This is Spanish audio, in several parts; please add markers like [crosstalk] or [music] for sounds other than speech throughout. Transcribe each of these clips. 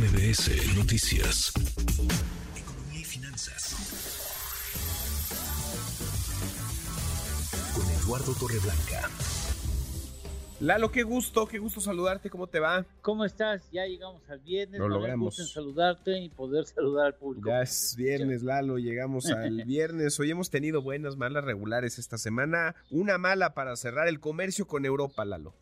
MBS Noticias. Economía y finanzas. Con Eduardo Torreblanca. Lalo, qué gusto, qué gusto saludarte, ¿cómo te va? ¿Cómo estás? Ya llegamos al viernes. Lo da logramos. gusto en saludarte y poder saludar al público. Ya es viernes, Lalo, llegamos al [laughs] viernes. Hoy hemos tenido buenas, malas, regulares esta semana. Una mala para cerrar el comercio con Europa, Lalo.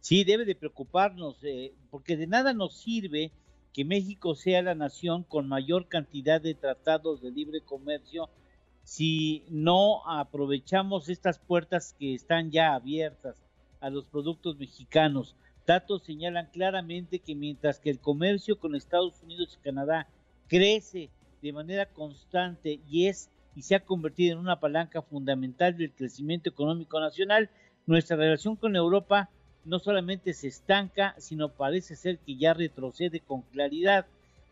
Sí, debe de preocuparnos, eh, porque de nada nos sirve que México sea la nación con mayor cantidad de tratados de libre comercio si no aprovechamos estas puertas que están ya abiertas a los productos mexicanos. Datos señalan claramente que mientras que el comercio con Estados Unidos y Canadá crece de manera constante y es y se ha convertido en una palanca fundamental del crecimiento económico nacional, nuestra relación con Europa no solamente se estanca, sino parece ser que ya retrocede con claridad.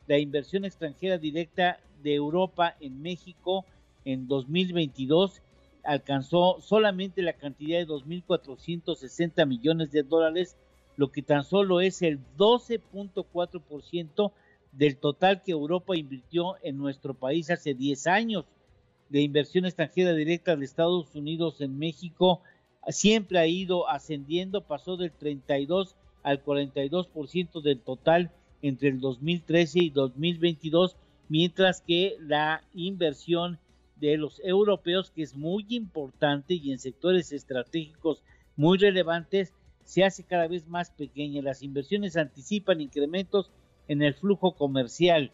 La inversión extranjera directa de Europa en México en 2022 alcanzó solamente la cantidad de 2.460 millones de dólares, lo que tan solo es el 12.4% del total que Europa invirtió en nuestro país hace 10 años. La inversión extranjera directa de Estados Unidos en México siempre ha ido ascendiendo, pasó del 32 al 42% del total entre el 2013 y 2022, mientras que la inversión de los europeos, que es muy importante y en sectores estratégicos muy relevantes, se hace cada vez más pequeña. Las inversiones anticipan incrementos en el flujo comercial.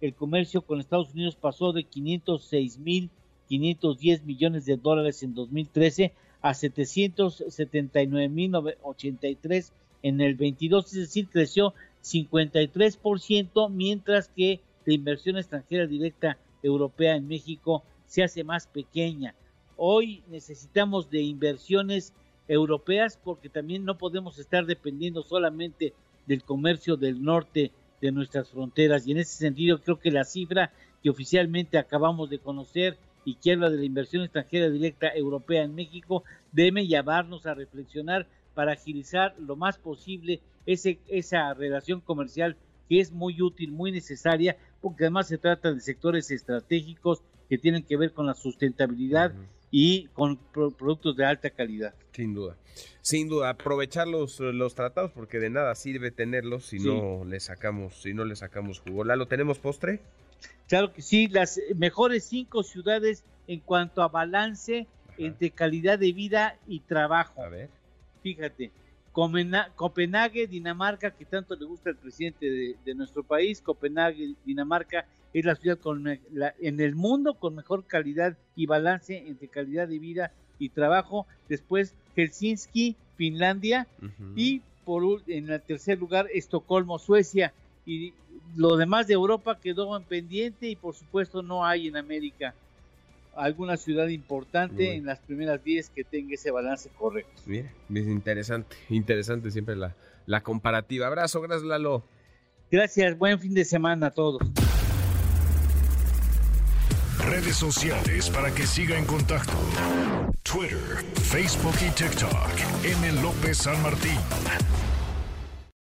El comercio con Estados Unidos pasó de 506 mil 510 millones de dólares en 2013 a 779 mil 83 en el 22, es decir, creció 53%, mientras que la inversión extranjera directa europea en México se hace más pequeña. Hoy necesitamos de inversiones europeas porque también no podemos estar dependiendo solamente del comercio del norte de nuestras fronteras y en ese sentido creo que la cifra que oficialmente acabamos de conocer y que habla de la inversión extranjera directa europea en México debe llevarnos a reflexionar para agilizar lo más posible ese, esa relación comercial que es muy útil, muy necesaria, porque además se trata de sectores estratégicos que tienen que ver con la sustentabilidad uh -huh. y con pro productos de alta calidad. Sin duda. Sin duda, aprovechar los, los tratados porque de nada sirve tenerlos si sí. no le sacamos, si no le sacamos jugo. ¿Lalo tenemos postre? Claro que sí, las mejores cinco ciudades en cuanto a balance Ajá. entre calidad de vida y trabajo. A ver. Fíjate, Copenhague, Dinamarca, que tanto le gusta al presidente de, de nuestro país, Copenhague, Dinamarca, es la ciudad con la, en el mundo con mejor calidad y balance entre calidad de vida y trabajo. Después Helsinki, Finlandia uh -huh. y por en el tercer lugar Estocolmo, Suecia. Y lo demás de Europa quedó en pendiente y por supuesto no hay en América alguna ciudad importante en las primeras 10 que tenga ese balance correcto. Bien, bien interesante, interesante siempre la, la comparativa. Abrazo, gracias Lalo. Gracias, buen fin de semana a todos. Redes sociales para que siga en contacto: Twitter, Facebook y TikTok. M. López San Martín.